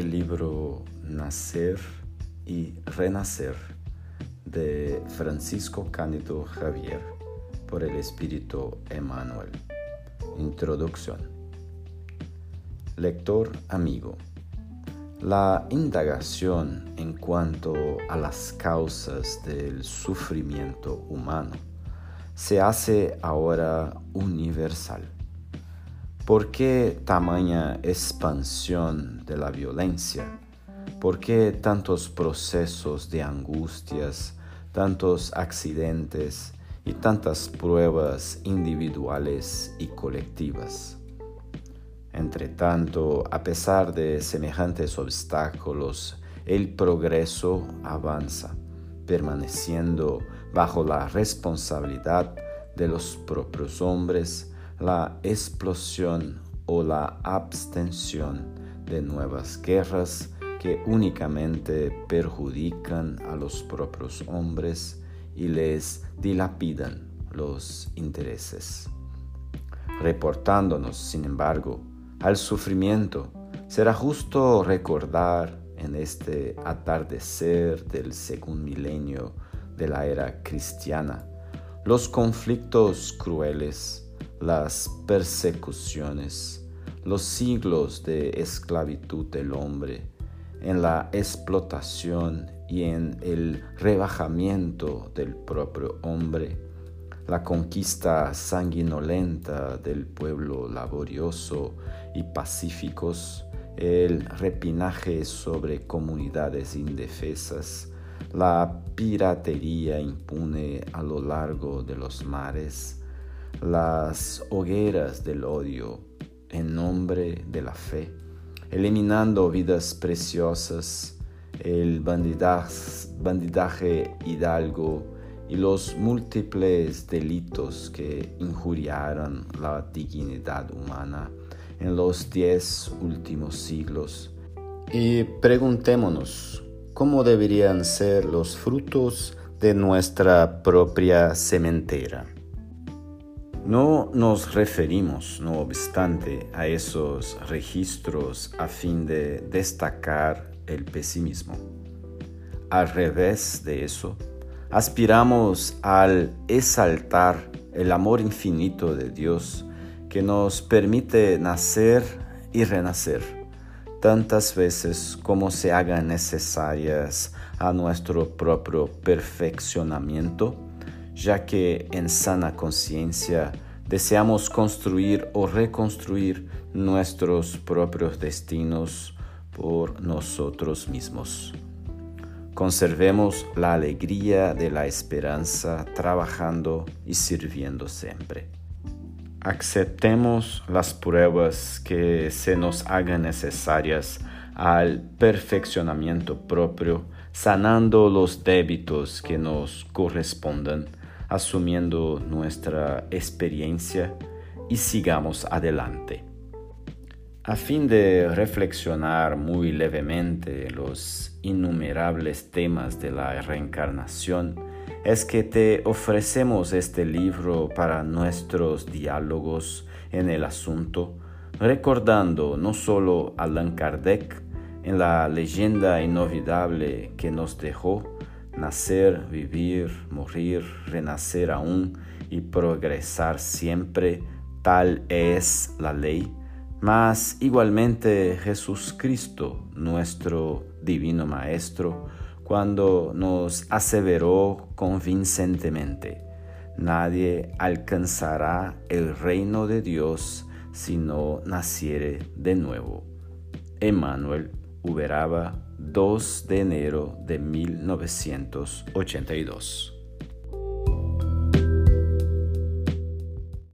el libro Nacer y Renacer de Francisco Cándido Javier por el Espíritu Emmanuel. Introducción. Lector amigo. La indagación en cuanto a las causas del sufrimiento humano se hace ahora universal ¿Por qué tamaña expansión de la violencia? ¿Por qué tantos procesos de angustias, tantos accidentes y tantas pruebas individuales y colectivas? Entre tanto, a pesar de semejantes obstáculos, el progreso avanza, permaneciendo bajo la responsabilidad de los propios hombres la explosión o la abstención de nuevas guerras que únicamente perjudican a los propios hombres y les dilapidan los intereses. Reportándonos, sin embargo, al sufrimiento, será justo recordar en este atardecer del segundo milenio de la era cristiana los conflictos crueles las persecuciones, los siglos de esclavitud del hombre, en la explotación y en el rebajamiento del propio hombre, la conquista sanguinolenta del pueblo laborioso y pacíficos, el repinaje sobre comunidades indefensas, la piratería impune a lo largo de los mares, las hogueras del odio en nombre de la fe, eliminando vidas preciosas, el bandidaje, hidalgo y los múltiples delitos que injuriaron la dignidad humana en los diez últimos siglos. Y preguntémonos, ¿cómo deberían ser los frutos de nuestra propia cementera? No nos referimos, no obstante, a esos registros a fin de destacar el pesimismo. Al revés de eso, aspiramos al exaltar el amor infinito de Dios que nos permite nacer y renacer tantas veces como se hagan necesarias a nuestro propio perfeccionamiento ya que en sana conciencia deseamos construir o reconstruir nuestros propios destinos por nosotros mismos. Conservemos la alegría de la esperanza trabajando y sirviendo siempre. Aceptemos las pruebas que se nos hagan necesarias al perfeccionamiento propio, sanando los débitos que nos correspondan asumiendo nuestra experiencia y sigamos adelante. A fin de reflexionar muy levemente los innumerables temas de la reencarnación, es que te ofrecemos este libro para nuestros diálogos en el asunto, recordando no solo a Allan Kardec en la leyenda inolvidable que nos dejó, nacer, vivir, morir, renacer aún y progresar siempre, tal es la ley. Mas igualmente Jesús Cristo, nuestro divino Maestro, cuando nos aseveró convincentemente, nadie alcanzará el reino de Dios si no naciere de nuevo. Emmanuel Uberaba 2 de enero de 1982.